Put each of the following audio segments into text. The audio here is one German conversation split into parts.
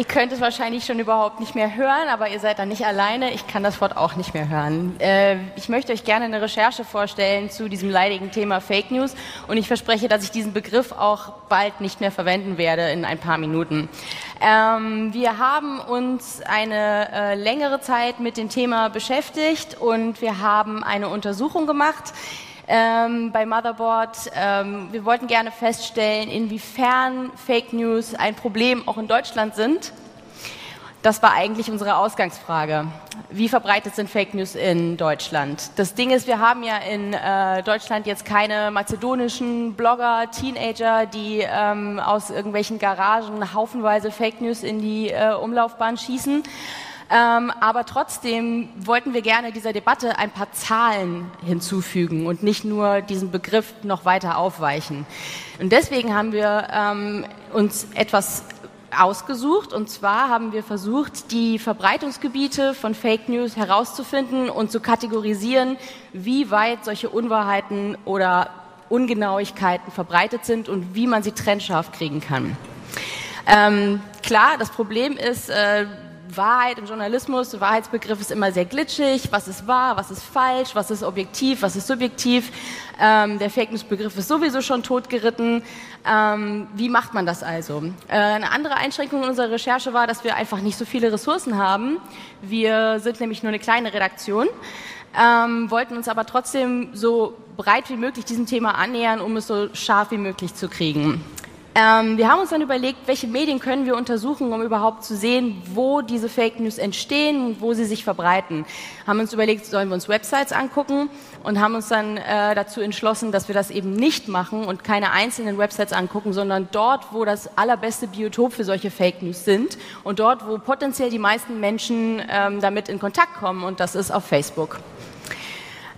Ihr könnt es wahrscheinlich schon überhaupt nicht mehr hören, aber ihr seid da nicht alleine. Ich kann das Wort auch nicht mehr hören. Äh, ich möchte euch gerne eine Recherche vorstellen zu diesem leidigen Thema Fake News und ich verspreche, dass ich diesen Begriff auch bald nicht mehr verwenden werde in ein paar Minuten. Ähm, wir haben uns eine äh, längere Zeit mit dem Thema beschäftigt und wir haben eine Untersuchung gemacht ähm, bei Motherboard. Ähm, wir wollten gerne feststellen, inwiefern Fake News ein Problem auch in Deutschland sind. Das war eigentlich unsere Ausgangsfrage. Wie verbreitet sind Fake News in Deutschland? Das Ding ist, wir haben ja in äh, Deutschland jetzt keine mazedonischen Blogger, Teenager, die ähm, aus irgendwelchen Garagen haufenweise Fake News in die äh, Umlaufbahn schießen. Ähm, aber trotzdem wollten wir gerne dieser Debatte ein paar Zahlen hinzufügen und nicht nur diesen Begriff noch weiter aufweichen. Und deswegen haben wir ähm, uns etwas ausgesucht. Und zwar haben wir versucht, die Verbreitungsgebiete von Fake News herauszufinden und zu kategorisieren, wie weit solche Unwahrheiten oder Ungenauigkeiten verbreitet sind und wie man sie trennscharf kriegen kann. Ähm, klar, das Problem ist, äh, Wahrheit im Journalismus, der Wahrheitsbegriff ist immer sehr glitschig. Was ist wahr, was ist falsch, was ist objektiv, was ist subjektiv. Ähm, der Fake News Begriff ist sowieso schon totgeritten. Ähm, wie macht man das also? Äh, eine andere Einschränkung in unserer Recherche war, dass wir einfach nicht so viele Ressourcen haben. Wir sind nämlich nur eine kleine Redaktion. Ähm, wollten uns aber trotzdem so breit wie möglich diesem Thema annähern, um es so scharf wie möglich zu kriegen. Ähm, wir haben uns dann überlegt, welche Medien können wir untersuchen, um überhaupt zu sehen, wo diese Fake News entstehen und wo sie sich verbreiten. Haben uns überlegt, sollen wir uns Websites angucken und haben uns dann äh, dazu entschlossen, dass wir das eben nicht machen und keine einzelnen Websites angucken, sondern dort, wo das allerbeste Biotop für solche Fake News sind und dort, wo potenziell die meisten Menschen ähm, damit in Kontakt kommen und das ist auf Facebook.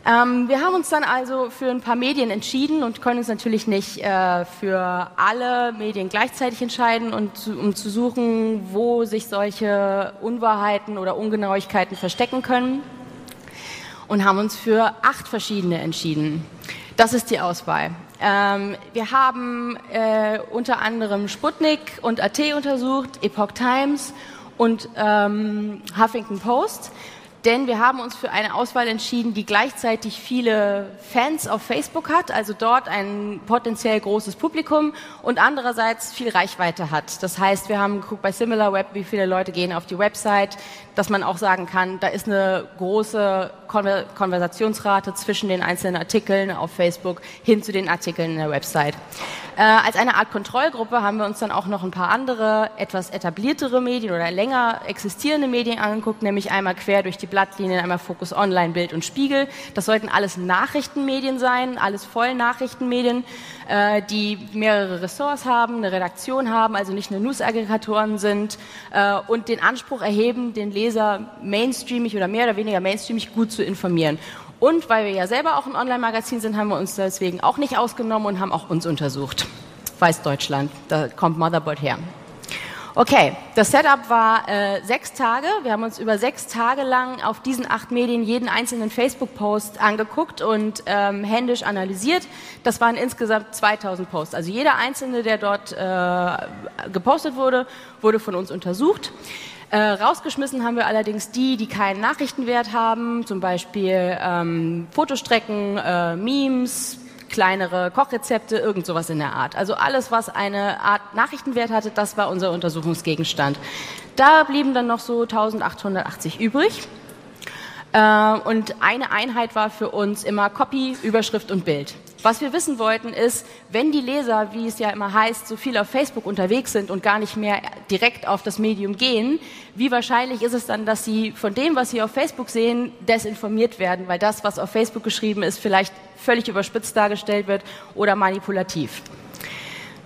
Ähm, wir haben uns dann also für ein paar Medien entschieden und können uns natürlich nicht äh, für alle Medien gleichzeitig entscheiden und zu, um zu suchen, wo sich solche Unwahrheiten oder Ungenauigkeiten verstecken können und haben uns für acht verschiedene entschieden. Das ist die Auswahl. Ähm, wir haben äh, unter anderem Sputnik und AT untersucht, Epoch Times und ähm, Huffington Post denn wir haben uns für eine Auswahl entschieden, die gleichzeitig viele Fans auf Facebook hat, also dort ein potenziell großes Publikum und andererseits viel Reichweite hat. Das heißt, wir haben geguckt bei SimilarWeb, wie viele Leute gehen auf die Website, dass man auch sagen kann, da ist eine große Konversationsrate zwischen den einzelnen Artikeln auf Facebook hin zu den Artikeln in der Website. Äh, als eine Art Kontrollgruppe haben wir uns dann auch noch ein paar andere, etwas etabliertere Medien oder länger existierende Medien angeguckt, nämlich einmal quer durch die Blattlinien, einmal Fokus Online, Bild und Spiegel. Das sollten alles Nachrichtenmedien sein, alles Vollnachrichtenmedien, äh, die mehrere Ressorts haben, eine Redaktion haben, also nicht nur News-Aggregatoren sind äh, und den Anspruch erheben, den Leser mainstreamig oder mehr oder weniger mainstreamig gut zu informieren. Und weil wir ja selber auch ein Online-Magazin sind, haben wir uns deswegen auch nicht ausgenommen und haben auch uns untersucht. Weiß Deutschland, da kommt Motherboard her. Okay, das Setup war äh, sechs Tage. Wir haben uns über sechs Tage lang auf diesen acht Medien jeden einzelnen Facebook-Post angeguckt und ähm, händisch analysiert. Das waren insgesamt 2000 Posts. Also jeder einzelne, der dort äh, gepostet wurde, wurde von uns untersucht. Äh, rausgeschmissen haben wir allerdings die, die keinen Nachrichtenwert haben, zum Beispiel ähm, Fotostrecken, äh, Memes, kleinere Kochrezepte, irgend sowas in der Art. Also alles, was eine Art Nachrichtenwert hatte, das war unser Untersuchungsgegenstand. Da blieben dann noch so 1880 übrig. Äh, und eine Einheit war für uns immer Copy, Überschrift und Bild. Was wir wissen wollten ist, wenn die Leser, wie es ja immer heißt, so viel auf Facebook unterwegs sind und gar nicht mehr direkt auf das Medium gehen, wie wahrscheinlich ist es dann, dass sie von dem, was sie auf Facebook sehen, desinformiert werden, weil das, was auf Facebook geschrieben ist, vielleicht völlig überspitzt dargestellt wird oder manipulativ.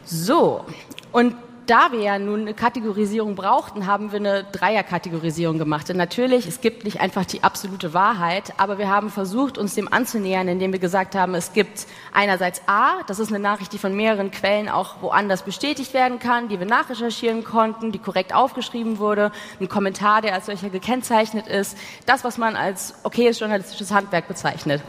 So, und da wir ja nun eine Kategorisierung brauchten, haben wir eine Dreierkategorisierung gemacht. Denn natürlich, es gibt nicht einfach die absolute Wahrheit, aber wir haben versucht, uns dem anzunähern, indem wir gesagt haben, es gibt einerseits A, das ist eine Nachricht, die von mehreren Quellen auch woanders bestätigt werden kann, die wir nachrecherchieren konnten, die korrekt aufgeschrieben wurde, ein Kommentar, der als solcher gekennzeichnet ist, das, was man als okayes journalistisches Handwerk bezeichnet.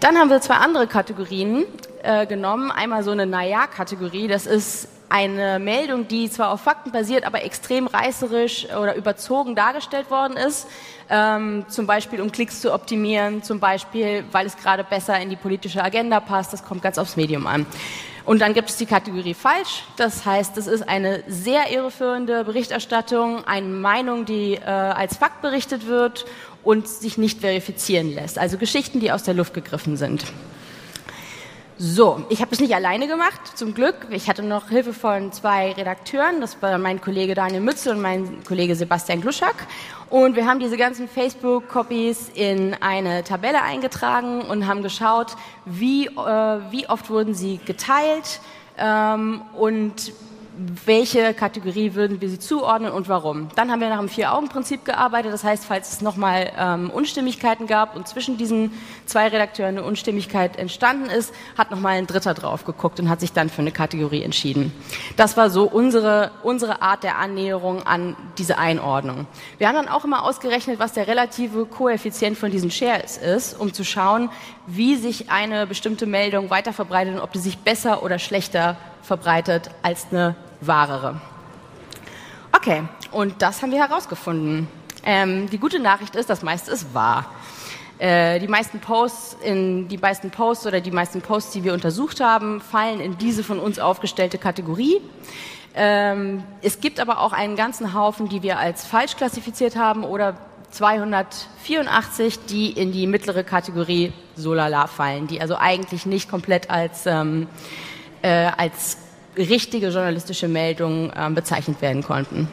Dann haben wir zwei andere Kategorien äh, genommen. Einmal so eine Naja-Kategorie, das ist eine Meldung, die zwar auf Fakten basiert, aber extrem reißerisch oder überzogen dargestellt worden ist, ähm, zum Beispiel um Klicks zu optimieren, zum Beispiel, weil es gerade besser in die politische Agenda passt, das kommt ganz aufs Medium an. Und dann gibt es die Kategorie falsch. Das heißt, es ist eine sehr irreführende Berichterstattung, eine Meinung, die äh, als Fakt berichtet wird und sich nicht verifizieren lässt. Also Geschichten, die aus der Luft gegriffen sind. So, ich habe es nicht alleine gemacht, zum Glück. Ich hatte noch Hilfe von zwei Redakteuren. Das war mein Kollege Daniel Mütze und mein Kollege Sebastian Gluschak. Und wir haben diese ganzen Facebook-Copies in eine Tabelle eingetragen und haben geschaut, wie, äh, wie oft wurden sie geteilt ähm, und welche Kategorie würden wir sie zuordnen und warum. Dann haben wir nach dem Vier-Augen-Prinzip gearbeitet. Das heißt, falls es nochmal ähm, Unstimmigkeiten gab und zwischen diesen zwei Redakteuren eine Unstimmigkeit entstanden ist, hat nochmal ein Dritter drauf geguckt und hat sich dann für eine Kategorie entschieden. Das war so unsere, unsere Art der Annäherung an diese Einordnung. Wir haben dann auch immer ausgerechnet, was der relative Koeffizient von diesen Shares ist, um zu schauen, wie sich eine bestimmte Meldung weiter verbreitet und ob die sich besser oder schlechter verbreitet als eine wahrere. Okay, und das haben wir herausgefunden. Ähm, die gute Nachricht ist, das meiste ist wahr. Äh, die meisten Posts in die meisten Posts oder die meisten Posts, die wir untersucht haben, fallen in diese von uns aufgestellte Kategorie. Ähm, es gibt aber auch einen ganzen Haufen, die wir als falsch klassifiziert haben oder 284, die in die mittlere Kategorie Solala fallen, die also eigentlich nicht komplett als ähm, äh, als richtige journalistische Meldungen äh, bezeichnet werden konnten.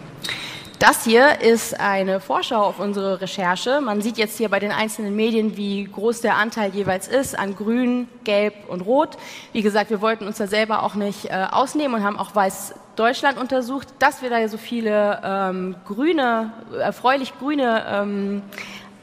Das hier ist eine Vorschau auf unsere Recherche. Man sieht jetzt hier bei den einzelnen Medien, wie groß der Anteil jeweils ist an Grün, Gelb und Rot. Wie gesagt, wir wollten uns da selber auch nicht äh, ausnehmen und haben auch Weiß Deutschland untersucht, dass wir da so viele ähm, grüne, erfreulich grüne ähm,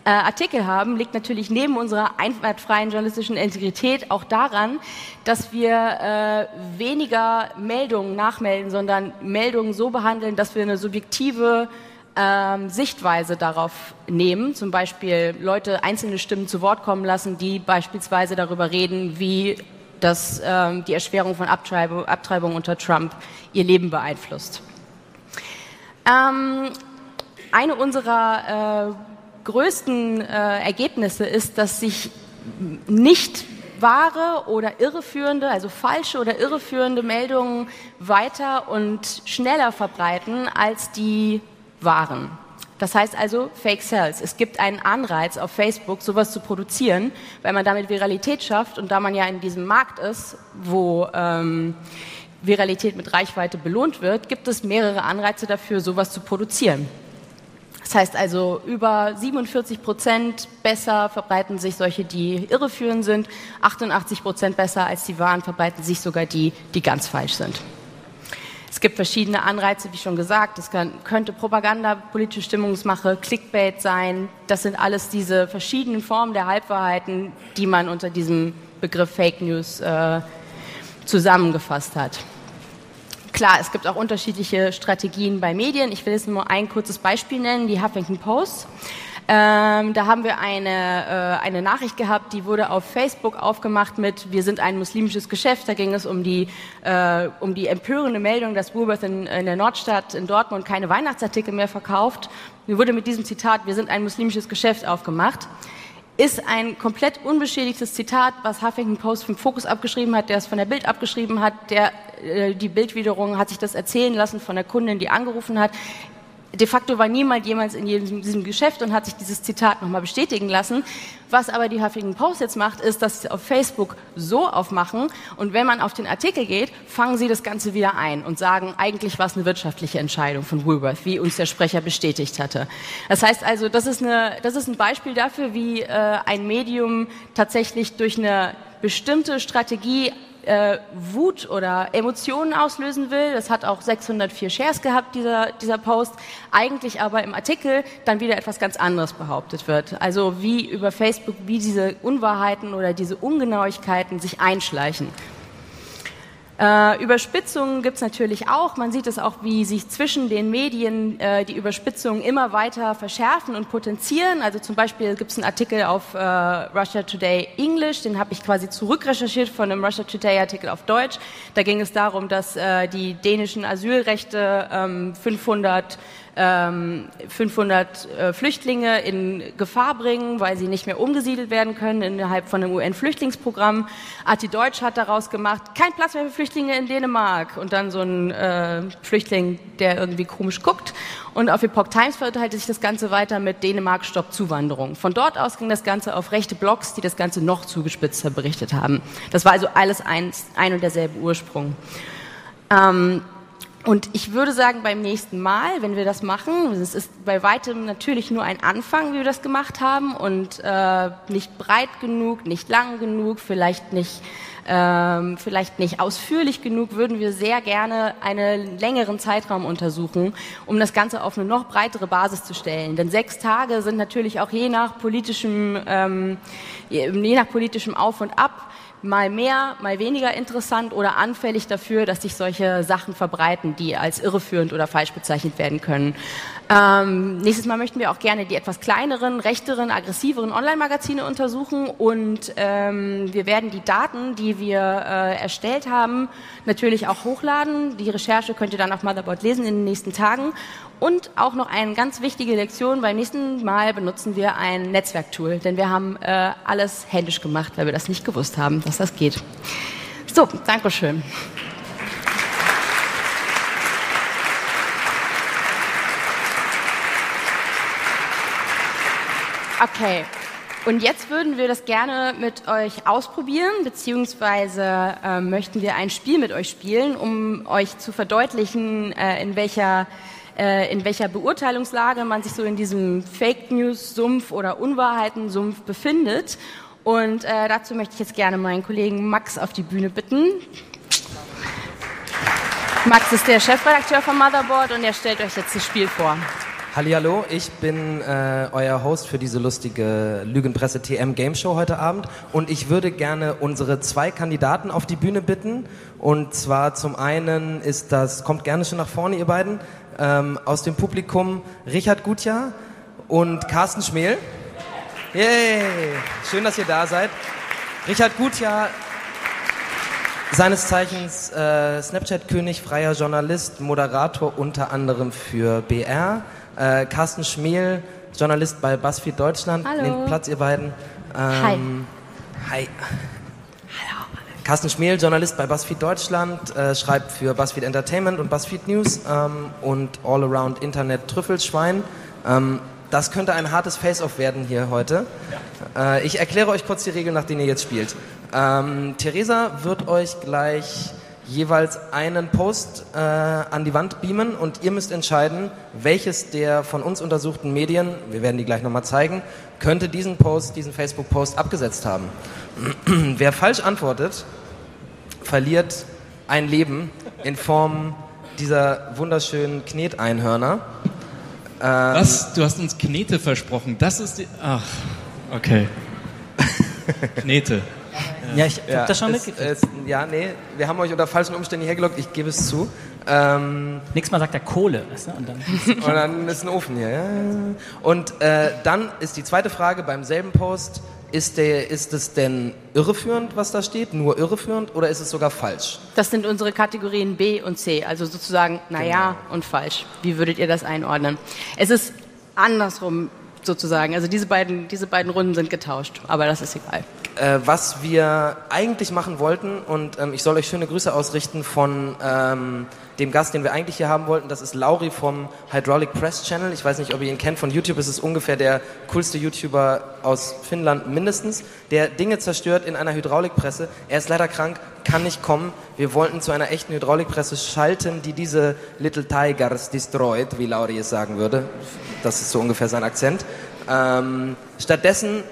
äh, Artikel haben, liegt natürlich neben unserer einwandfreien journalistischen Integrität auch daran, dass wir äh, weniger Meldungen nachmelden, sondern Meldungen so behandeln, dass wir eine subjektive ähm, Sichtweise darauf nehmen, zum Beispiel Leute einzelne Stimmen zu Wort kommen lassen, die beispielsweise darüber reden, wie das, ähm, die Erschwerung von Abtreibung, Abtreibung unter Trump ihr Leben beeinflusst. Ähm, eine unserer äh, größten äh, Ergebnisse ist, dass sich nicht wahre oder irreführende, also falsche oder irreführende Meldungen weiter und schneller verbreiten als die wahren. Das heißt also Fake Sales. Es gibt einen Anreiz auf Facebook, sowas zu produzieren, weil man damit Viralität schafft und da man ja in diesem Markt ist, wo ähm, Viralität mit Reichweite belohnt wird, gibt es mehrere Anreize dafür, sowas zu produzieren. Das heißt also, über 47 Prozent besser verbreiten sich solche, die irreführend sind, 88 Prozent besser als die wahren verbreiten sich sogar die, die ganz falsch sind. Es gibt verschiedene Anreize, wie schon gesagt. Es könnte Propaganda, politische Stimmungsmache, Clickbait sein. Das sind alles diese verschiedenen Formen der Halbwahrheiten, die man unter diesem Begriff Fake News äh, zusammengefasst hat. Klar, es gibt auch unterschiedliche Strategien bei Medien. Ich will jetzt nur ein kurzes Beispiel nennen, die Huffington Post. Ähm, da haben wir eine, äh, eine Nachricht gehabt, die wurde auf Facebook aufgemacht mit Wir sind ein muslimisches Geschäft. Da ging es um die, äh, um die empörende Meldung, dass Woolworth in, in der Nordstadt in Dortmund keine Weihnachtsartikel mehr verkauft. Mir wurde mit diesem Zitat Wir sind ein muslimisches Geschäft aufgemacht ist ein komplett unbeschädigtes Zitat, was Huffington Post vom Fokus abgeschrieben hat, der es von der Bild abgeschrieben hat, der äh, die Bild wiederum hat sich das erzählen lassen von der Kundin, die angerufen hat de facto war niemand jemals in diesem Geschäft und hat sich dieses Zitat nochmal bestätigen lassen. Was aber die Huffington Post jetzt macht, ist, dass sie auf Facebook so aufmachen und wenn man auf den Artikel geht, fangen sie das Ganze wieder ein und sagen, eigentlich war es eine wirtschaftliche Entscheidung von Woolworth, wie uns der Sprecher bestätigt hatte. Das heißt also, das ist, eine, das ist ein Beispiel dafür, wie äh, ein Medium tatsächlich durch eine bestimmte Strategie äh, Wut oder Emotionen auslösen will. Das hat auch 604 Shares gehabt, dieser, dieser Post. Eigentlich aber im Artikel dann wieder etwas ganz anderes behauptet wird. Also wie über Facebook, wie diese Unwahrheiten oder diese Ungenauigkeiten sich einschleichen. Äh, Überspitzungen gibt es natürlich auch. Man sieht es auch, wie sich zwischen den Medien äh, die Überspitzungen immer weiter verschärfen und potenzieren. Also zum Beispiel gibt es einen Artikel auf äh, Russia Today English, den habe ich quasi zurückrecherchiert von einem Russia Today Artikel auf Deutsch. Da ging es darum, dass äh, die dänischen Asylrechte ähm, 500 500 ähm, äh, Flüchtlinge in Gefahr bringen, weil sie nicht mehr umgesiedelt werden können innerhalb von einem UN-Flüchtlingsprogramm. Ati Deutsch hat daraus gemacht, kein Platz mehr für Flüchtlinge in Dänemark. Und dann so ein äh, Flüchtling, der irgendwie komisch guckt. Und auf Epoch Times verteilte sich das Ganze weiter mit Dänemark Stopp Zuwanderung. Von dort aus ging das Ganze auf rechte Blogs, die das Ganze noch zugespitzter berichtet haben. Das war also alles ein, ein und derselbe Ursprung. Ähm, und ich würde sagen, beim nächsten Mal, wenn wir das machen, es ist bei weitem natürlich nur ein Anfang, wie wir das gemacht haben und äh, nicht breit genug, nicht lang genug, vielleicht nicht, ähm, vielleicht nicht ausführlich genug, würden wir sehr gerne einen längeren Zeitraum untersuchen, um das Ganze auf eine noch breitere Basis zu stellen. Denn sechs Tage sind natürlich auch je nach politischem, ähm, je nach politischem Auf und Ab mal mehr, mal weniger interessant oder anfällig dafür, dass sich solche Sachen verbreiten, die als irreführend oder falsch bezeichnet werden können. Ähm, nächstes Mal möchten wir auch gerne die etwas kleineren, rechteren, aggressiveren Online-Magazine untersuchen und ähm, wir werden die Daten, die wir äh, erstellt haben, natürlich auch hochladen. Die Recherche könnt ihr dann auf Motherboard lesen in den nächsten Tagen und auch noch eine ganz wichtige Lektion, beim nächsten Mal benutzen wir ein Netzwerktool, denn wir haben äh, alles händisch gemacht, weil wir das nicht gewusst haben, dass das geht. So, Dankeschön. Okay. Und jetzt würden wir das gerne mit euch ausprobieren, beziehungsweise äh, möchten wir ein Spiel mit euch spielen, um euch zu verdeutlichen, äh, in welcher äh, in welcher Beurteilungslage man sich so in diesem Fake News-Sumpf oder Unwahrheiten-Sumpf befindet. Und äh, dazu möchte ich jetzt gerne meinen Kollegen Max auf die Bühne bitten. Max ist der Chefredakteur von Motherboard und er stellt euch jetzt das Spiel vor. Hallo, ich bin äh, euer Host für diese lustige Lügenpresse TM Game Show heute Abend und ich würde gerne unsere zwei Kandidaten auf die Bühne bitten und zwar zum einen ist das, kommt gerne schon nach vorne ihr beiden, ähm, aus dem Publikum Richard Gutjahr und Carsten Schmel. Yay! Schön, dass ihr da seid. Richard Gutjahr, seines Zeichens äh, Snapchat-König, freier Journalist, Moderator unter anderem für BR. Äh, Carsten Schmel, Journalist bei BuzzFeed Deutschland. Hallo. Nehmt Platz, ihr beiden. Ähm, hi. Hi. Carsten Schmel, Journalist bei BuzzFeed Deutschland, äh, schreibt für BuzzFeed Entertainment und BuzzFeed News ähm, und All-Around Internet Trüffelschwein. Ähm, das könnte ein hartes Face-Off werden hier heute. Ja. Äh, ich erkläre euch kurz die Regeln, nach denen ihr jetzt spielt. Ähm, Theresa wird euch gleich jeweils einen Post äh, an die Wand beamen und ihr müsst entscheiden, welches der von uns untersuchten Medien, wir werden die gleich nochmal zeigen, könnte diesen Post, diesen Facebook-Post abgesetzt haben. Wer falsch antwortet, verliert ein Leben in Form dieser wunderschönen Kneteinhörner. Ähm, Was? Du hast uns Knete versprochen. Das ist die. Ach, okay. Knete. Ja, ich ja, hab das schon mitgekriegt. Ja, nee, wir haben euch unter falschen Umständen hergelockt, ich gebe es zu. Ähm, Nächstes Mal sagt er Kohle, weißt du? Und dann, und dann ist ein Ofen hier, ja. Und äh, dann ist die zweite Frage beim selben Post, ist, der, ist es denn irreführend, was da steht, nur irreführend oder ist es sogar falsch? Das sind unsere Kategorien B und C, also sozusagen naja genau. und falsch. Wie würdet ihr das einordnen? Es ist andersrum sozusagen, also diese beiden, diese beiden Runden sind getauscht, aber das ist egal äh, was wir eigentlich machen wollten. Und ähm, ich soll euch schöne Grüße ausrichten von ähm, dem Gast, den wir eigentlich hier haben wollten. Das ist Lauri vom Hydraulic Press Channel. Ich weiß nicht, ob ihr ihn kennt. Von YouTube ist es ungefähr der coolste YouTuber aus Finnland mindestens, der Dinge zerstört in einer Hydraulikpresse. Er ist leider krank, kann nicht kommen. Wir wollten zu einer echten Hydraulikpresse schalten, die diese Little Tigers destroyed, wie Lauri es sagen würde. Das ist so ungefähr sein Akzent. Ähm, stattdessen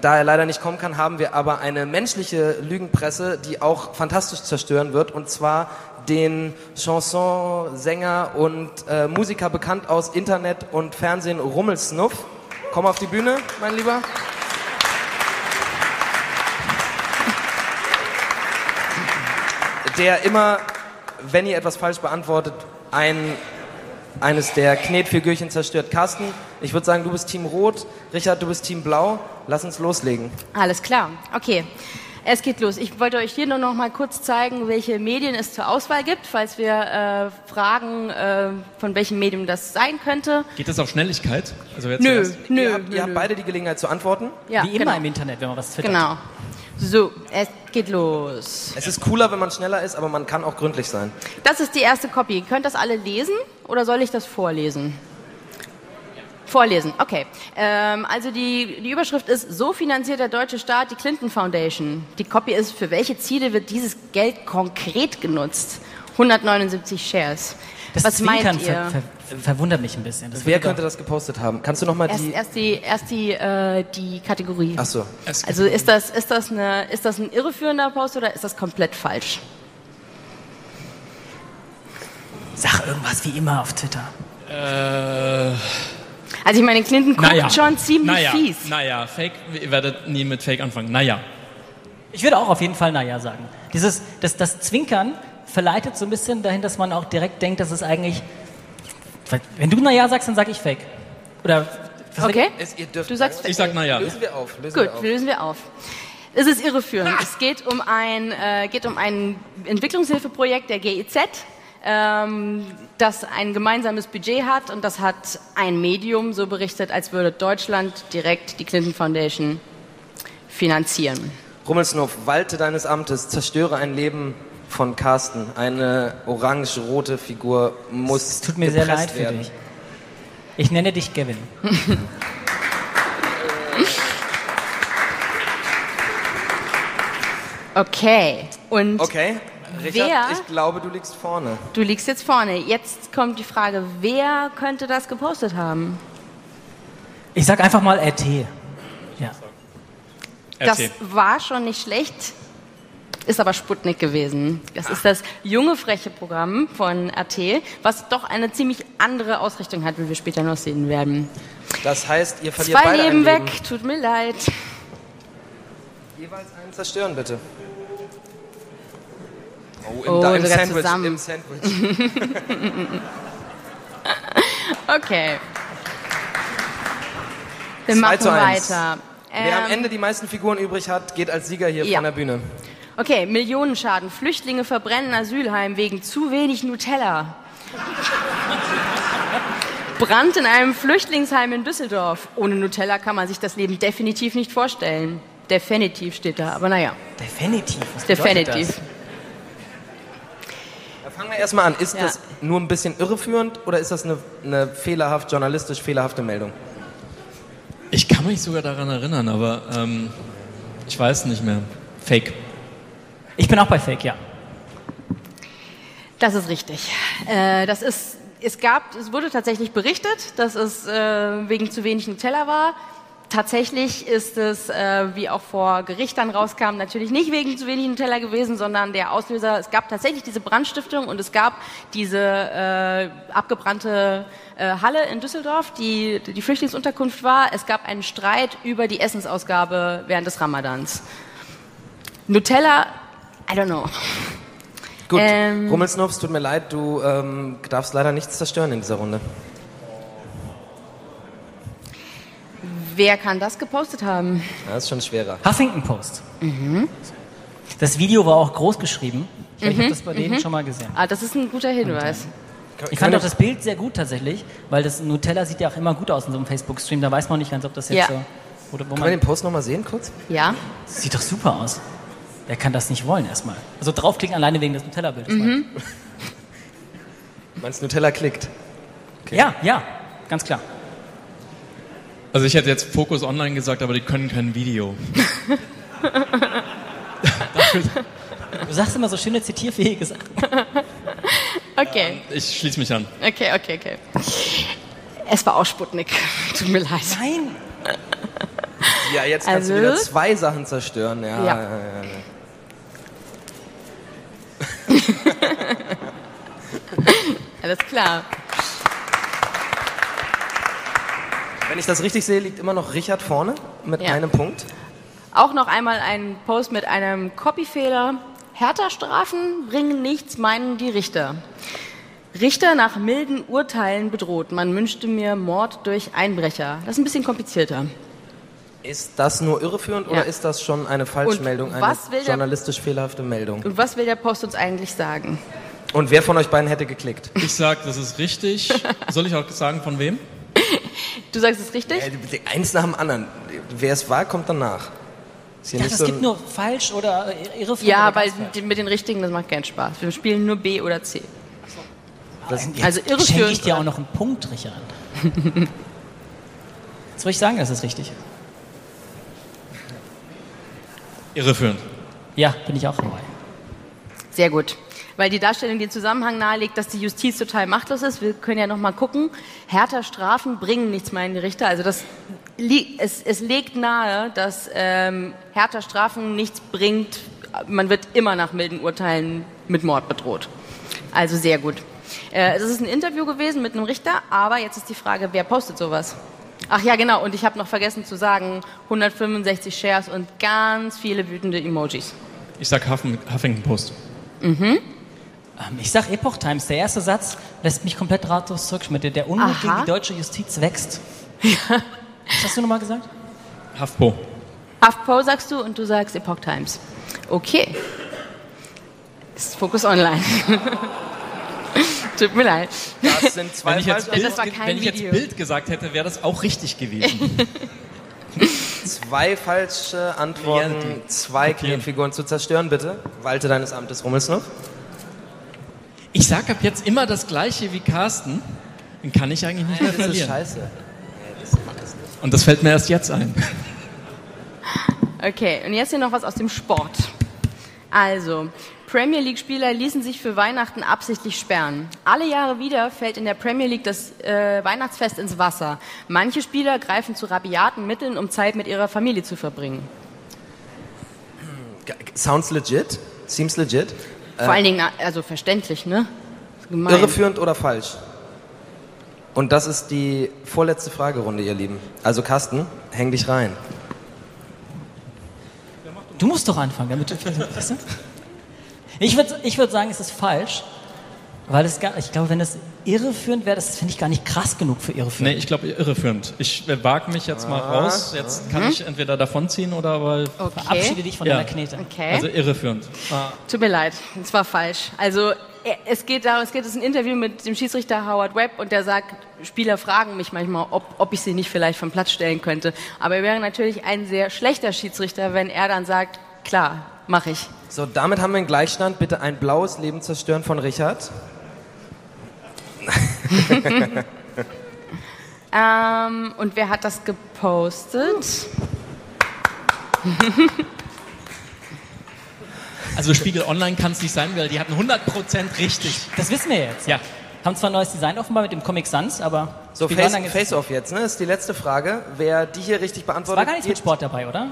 da er leider nicht kommen kann, haben wir aber eine menschliche Lügenpresse, die auch fantastisch zerstören wird, und zwar den Chansonsänger und äh, Musiker bekannt aus Internet und Fernsehen Rummelsnuff. Komm auf die Bühne, mein Lieber. der immer, wenn ihr etwas falsch beantwortet, ein, eines der Knetfigürchen zerstört. Carsten, ich würde sagen, du bist Team Rot, Richard, du bist Team Blau. Lass uns loslegen. Alles klar, okay. Es geht los. Ich wollte euch hier nur noch mal kurz zeigen, welche Medien es zur Auswahl gibt, falls wir äh, fragen, äh, von welchem Medium das sein könnte. Geht das auf Schnelligkeit? Also wer nö, zuerst? nö, ihr habt, nö, ihr habt beide die Gelegenheit zu antworten. Ja, Wie immer genau. im Internet, wenn man was twittert. Genau. So, es geht los. Es ist cooler, wenn man schneller ist, aber man kann auch gründlich sein. Das ist die erste Copy. Könnt das alle lesen oder soll ich das vorlesen? Vorlesen, okay. Ähm, also die, die Überschrift ist, so finanziert der deutsche Staat die Clinton Foundation. Die Copy ist, für welche Ziele wird dieses Geld konkret genutzt? 179 Shares. Das Was Zwinkern meint ihr? Ver, ver, verwundert mich ein bisschen. Das Wer könnte das gepostet haben? Kannst du noch mal erst, die... Erst die, erst die, äh, die Kategorie. Ach so. Also ist das, ist, das eine, ist das ein irreführender Post oder ist das komplett falsch? Sag irgendwas wie immer auf Twitter. Äh... Also ich meine, Clinton guckt naja. schon ziemlich naja. fies. Naja, Fake, ihr werdet nie mit Fake anfangen. Naja. Ich würde auch auf jeden Fall Naja sagen. Dieses, das, das Zwinkern verleitet so ein bisschen dahin, dass man auch direkt denkt, dass es eigentlich... Wenn du Naja sagst, dann sage ich Fake. Oder... Okay, es, du sagst Fake. Ich sag Naja. Lösen wir auf. Lösen Gut, wir auf. lösen wir auf. Es ist irreführend. Ah. Es geht um ein, äh, geht um ein Entwicklungshilfeprojekt der GIZ ähm, das ein gemeinsames Budget hat und das hat ein Medium so berichtet, als würde Deutschland direkt die Clinton Foundation finanzieren. Rummelsnuff, walte deines Amtes, zerstöre ein Leben von Carsten. Eine orange-rote Figur muss Es tut mir sehr leid werden. für dich. Ich nenne dich Gavin. okay. Und okay. Richard, wer, ich glaube, du liegst vorne. Du liegst jetzt vorne. Jetzt kommt die Frage, wer könnte das gepostet haben? Ich sag einfach mal RT. Ja. Das war schon nicht schlecht, ist aber Sputnik gewesen. Das ist das junge, freche Programm von RT, was doch eine ziemlich andere Ausrichtung hat, wie wir später noch sehen werden. Das heißt, ihr verliert Zwei beide Leben ein weg, tut mir leid. Jeweils einen zerstören, bitte. Oh, im, oh, da, im Sandwich. Zusammen. Im Sandwich. okay. Wir 2 machen weiter. Wer ähm, am Ende die meisten Figuren übrig hat, geht als Sieger hier ja. von der Bühne. Okay, Millionenschaden. Flüchtlinge verbrennen Asylheim wegen zu wenig Nutella. Brand in einem Flüchtlingsheim in Düsseldorf. Ohne Nutella kann man sich das Leben definitiv nicht vorstellen. Definitiv steht da, aber naja. Definitiv? Was Definitiv. Das? Fangen wir erstmal an. Ist ja. das nur ein bisschen irreführend oder ist das eine, eine fehlerhaft, journalistisch fehlerhafte Meldung? Ich kann mich sogar daran erinnern, aber ähm, ich weiß nicht mehr. Fake. Ich bin auch bei Fake, ja. Das ist richtig. Äh, das ist, es gab, es wurde tatsächlich berichtet, dass es äh, wegen zu wenig Nutella war. Tatsächlich ist es, äh, wie auch vor Gericht dann rauskam, natürlich nicht wegen zu wenig Nutella gewesen, sondern der Auslöser, es gab tatsächlich diese Brandstiftung und es gab diese äh, abgebrannte äh, Halle in Düsseldorf, die die Flüchtlingsunterkunft war. Es gab einen Streit über die Essensausgabe während des Ramadans. Nutella, I don't know. Gut, ähm, Rummelsnopf, tut mir leid, du ähm, darfst leider nichts zerstören in dieser Runde. Wer kann das gepostet haben? Das ist schon schwerer. Huffington Post. Mhm. Das Video war auch groß geschrieben. Ich, mhm. habe das bei denen mhm. schon mal gesehen. Ah, das ist ein guter Hinweis. Ich fand auch das Bild sehr gut tatsächlich, weil das Nutella sieht ja auch immer gut aus in so einem Facebook-Stream. Da weiß man nicht ganz, ob das jetzt ja. so. Oder wo Kann man den Post nochmal sehen kurz? Ja. Das sieht doch super aus. Wer kann das nicht wollen erstmal? Also draufklicken alleine wegen des Nutella-Bildes. Mhm. Meinst Nutella klickt? Okay. Ja, ja, ganz klar. Also ich hätte jetzt Fokus Online gesagt, aber die können kein Video. du sagst immer so schöne zitierfähige Sachen. Okay. Ja, ich schließe mich an. Okay, okay, okay. Es war auch Sputnik. Tut mir leid. Nein. Ja, jetzt kannst also, du wieder zwei Sachen zerstören. Ja, ja. ja, ja Alles klar. Wenn ich das richtig sehe, liegt immer noch Richard vorne mit ja. einem Punkt. Auch noch einmal ein Post mit einem Copyfehler. Härter Strafen bringen nichts, meinen die Richter. Richter nach milden Urteilen bedroht. Man wünschte mir Mord durch Einbrecher. Das ist ein bisschen komplizierter. Ist das nur irreführend Ja. oder ist das schon eine Falschmeldung, eine will der- journalistisch fehlerhafte Meldung? Und was will der Post uns eigentlich sagen? Und wer von euch beiden hätte geklickt? Ich sag, das ist richtig. Soll ich auch sagen, von wem? Du sagst es richtig? Äh, Eins nach dem anderen. Wer es war, kommt danach. Ist hier Ja, nicht es so gibt nur falsch oder irreführend. Ja, oder weil mit den richtigen, das macht keinen Spaß. Wir spielen nur B oder C. das, Jetzt also schenke irreführend ich dir auch noch einen Punkt, Richard. Jetzt würde ich sagen, das ist richtig. Irreführend. Ja, bin ich auch dabei. Sehr gut. Weil die Darstellung den Zusammenhang nahelegt, dass die Justiz total machtlos ist. Wir können ja noch mal gucken. Härter Strafen bringen nichts mehr in die Richter. Also das, es, es legt nahe, dass ähm, härter Strafen nichts bringt. Man wird immer nach milden Urteilen mit Mord bedroht. Also sehr gut. Äh, es ist ein Interview gewesen mit einem Richter, aber jetzt ist die Frage, wer postet sowas? Ach ja, genau. Und ich habe noch vergessen zu sagen, 165 Shares und ganz viele wütende Emojis. Ich sag Huffen, Huffington Post. Ähm, Ich sag Epoch Times, der erste Satz lässt mich komplett ratlos zurück. Mit der, Unmut Aha. gegen die deutsche Justiz wächst. Was hast du nochmal gesagt? HuffPo. HuffPo sagst du und du sagst Epoch Times. Okay. Ist Focus Online. Tut mir leid. das sind zwei Wenn ich jetzt, falsche, Bild, Das war kein wenn ich jetzt Video. Bild gesagt hätte, wäre das auch richtig gewesen. zwei falsche Antworten, Ja, die- zwei. Knetfiguren zu zerstören, bitte. Walte deines Amtes, Rummelsnuff. Ich sag ab jetzt immer das Gleiche wie Carsten. Dann kann ich eigentlich nicht mehr Das ist verlieren. scheiße. Und das fällt mir erst jetzt ein. Okay, und jetzt hier noch was aus dem Sport. Also, Premier League-Spieler ließen sich für Weihnachten absichtlich sperren. Alle Jahre wieder fällt in der Premier League das äh, Weihnachtsfest ins Wasser. Manche Spieler greifen zu rabiaten Mitteln, um Zeit mit ihrer Familie zu verbringen. Ge- Sounds legit? Seems legit? Vor allen Dingen, also verständlich, ne? Gemein. Irreführend oder falsch? Und das ist die vorletzte Fragerunde, ihr Lieben. Also Carsten, häng dich rein. Du musst doch anfangen, damit du. Ich würde ich würd sagen, es ist falsch, weil es gar, ich glaube, wenn es irreführend wäre, das finde ich gar nicht krass genug für irreführend. Nee, ich glaube irreführend. Ich äh, wage mich jetzt mal raus. Jetzt kann ich entweder davonziehen oder aber. Verabschiede Okay. dich von Ja. deiner Knete. Okay. Also irreführend. Ah, Tut mir leid, es war falsch. Also äh, es geht darum, es geht es ein Interview mit dem Schiedsrichter Howard Webb und der sagt, Spieler fragen mich manchmal, ob, ob ich sie nicht vielleicht vom Platz stellen könnte. Aber er wäre natürlich ein sehr schlechter Schiedsrichter, wenn er dann sagt, klar, mache ich. So, damit haben wir einen Gleichstand. Bitte ein blaues Leben zerstören von Richard. Ähm, und wer hat das gepostet? Also Spiegel Online kann es nicht sein, weil die hatten 100% richtig. Das wissen wir jetzt. Ja. Haben zwar ein neues Design offenbar mit dem Comic Sans, aber. So, Spiegel Face, jetzt, ne? Ist die letzte Frage. Wer die hier richtig War beantwortet, gar nichts mit Sport dabei, oder?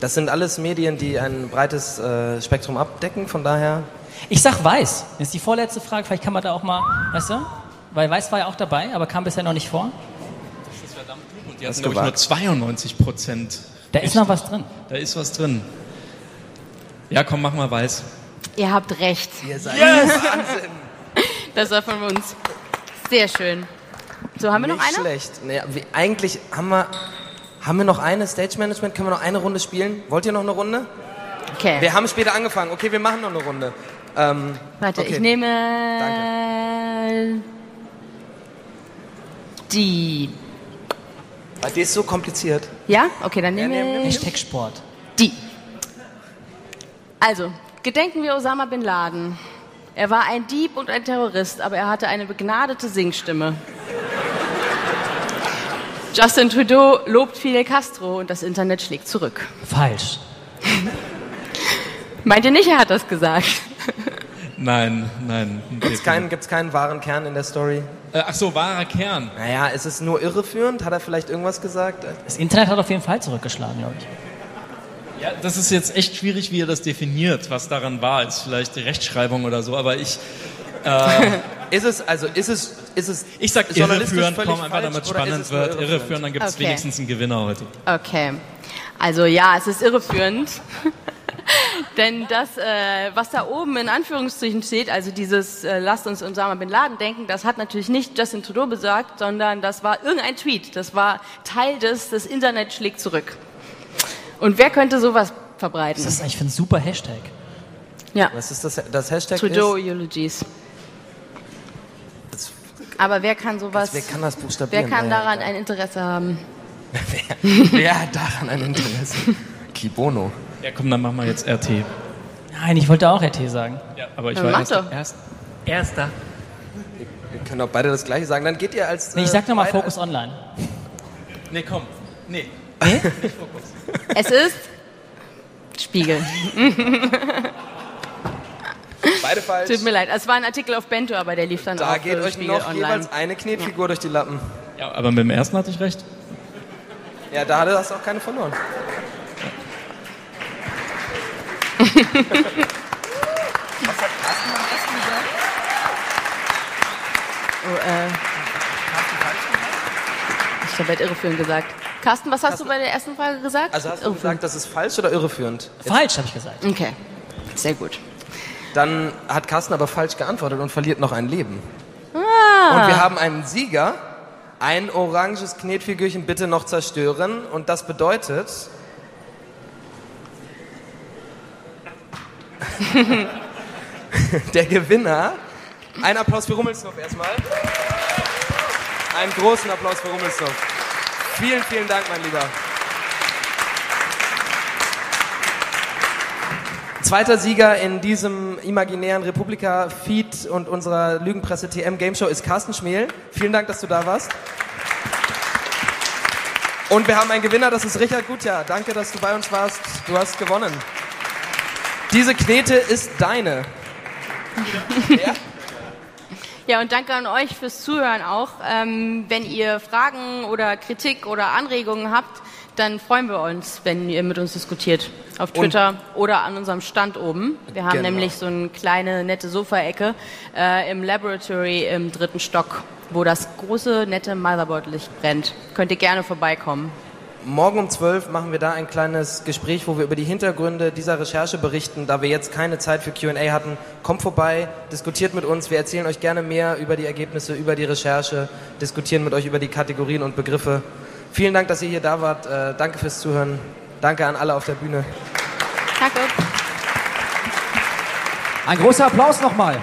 Das sind alles Medien, die ein breites äh, Spektrum abdecken. Von daher, Ich sag weiß. Das ist die vorletzte Frage. Vielleicht kann man da auch mal, weißt du? Weil weiß war ja auch dabei, aber kam bisher noch nicht vor. Und die Hast hatten, glaube ich, nur gewagt. 92%. Da ist noch was drin. Da ist was drin. Ja, komm, mach mal weiß. Ihr habt recht. ihr seid Wahnsinn. Das war von uns. Sehr schön. So, haben wir noch Nicht eine? schlecht. Naja, wie, eigentlich haben wir, haben wir noch eine Stage Management. Können wir noch eine Runde spielen? Wollt ihr noch eine Runde? Okay. Wir haben später angefangen. Okay, wir machen noch eine Runde. Ähm, Warte, okay. ich nehme Danke. die. Weil die ist so kompliziert. Ja? Okay, dann nehme nehmen wir ich Hashtag Sport. die. Also, gedenken wir Osama Bin Laden. Er war ein Dieb und ein Terrorist, aber er hatte eine begnadete Singstimme. Justin Trudeau lobt Fidel Castro und das Internet schlägt zurück. Falsch. Meint ihr nicht, er hat das gesagt? Nein, nein. Gibt's keinen, gibt's keinen wahren Kern in der Story? Äh, ach so, wahrer Kern. Naja, ist es nur irreführend? Hat er vielleicht irgendwas gesagt? Das Internet hat auf jeden Fall zurückgeschlagen, glaube ich. Ja, das ist jetzt echt schwierig, wie ihr das definiert, was daran war. Ist vielleicht die Rechtschreibung oder so, aber ich, Ist es, also ist es, ist es ich sag irreführend, komm einfach, damit spannend es nur wird. Irreführend, dann gibt es Okay. wenigstens einen Gewinner heute. Okay. Also ja, es ist irreführend. Denn das, äh, was da oben in Anführungszeichen steht, also dieses äh, Lasst uns Osama Bin Laden denken, das hat natürlich nicht Justin Trudeau besagt, sondern das war irgendein Tweet. Das war Teil des, das Internet schlägt zurück. Und wer könnte sowas verbreiten? Das ist eigentlich für ein super Hashtag. Ja. Was ist das, das Hashtag? Trudeau ist? Eulogies. Aber wer kann sowas, wer kann das wer buchstabieren? kann Naja, daran ein Interesse haben? wer, wer hat daran ein Interesse? Kibono. Ja, komm, dann machen wir jetzt RT. Nein, ich wollte auch RT sagen. Ja, aber ich Ja, war erst. Erster. Wir können auch beide das gleiche sagen. Dann geht ihr als. Nee, ich äh, sag nochmal beide Focus Online. Nee, komm. Nee. Es ist Spiegel. Beide falsch. Tut mir leid. Es war ein Artikel auf Bento, aber der lief dann Da auf geht äh, euch Spiegel noch online. jeweils eine Knetfigur durch die Lappen. Ja, aber mit dem ersten hatte ich recht. Ja, da hast du auch keine verloren. Oh, äh. Ich habe halt irreführend gesagt. Carsten, was hast du bei der ersten Frage gesagt? Also hast du Irreführend. gesagt, das ist falsch oder irreführend? Falsch, habe ich gesagt. Okay, sehr gut. Dann hat Carsten aber falsch geantwortet und verliert noch ein Leben. Ah. Und wir haben einen Sieger. Ein oranges Knetfigürchen bitte noch zerstören. Und das bedeutet. Der Gewinner. Ein Applaus für Rummelsdorf erstmal. Einen großen Applaus für Rummelsdorf. Vielen, vielen Dank, mein Lieber. Zweiter Sieger in diesem imaginären Republika-Feed und unserer Lügenpresse TM Game Show ist Carsten Schmel. Vielen Dank, dass du da warst. Und wir haben einen Gewinner, das ist Richard Gutjahr. Danke, dass du bei uns warst. Du hast gewonnen. Diese Knete ist deine. Ja? Ja, und danke an euch fürs Zuhören auch. Ähm, wenn ihr Fragen oder Kritik oder Anregungen habt, dann freuen wir uns, wenn ihr mit uns diskutiert. Auf Twitter oder an unserem Stand oben. Wir haben Genau. nämlich so eine kleine, nette Sofaecke äh, im Laboratory im dritten Stock, wo das große, nette Motherboard-Licht brennt. Könnt ihr gerne vorbeikommen. Morgen um 12 machen wir da ein kleines Gespräch, wo wir über die Hintergründe dieser Recherche berichten. Da wir jetzt keine Zeit für Q&A hatten, kommt vorbei, diskutiert mit uns. Wir erzählen euch gerne mehr über die Ergebnisse, über die Recherche, diskutieren mit euch über die Kategorien und Begriffe. Vielen Dank, dass ihr hier da wart. Äh, danke fürs Zuhören. Danke an alle auf der Bühne. Danke. Ein großer Applaus nochmal.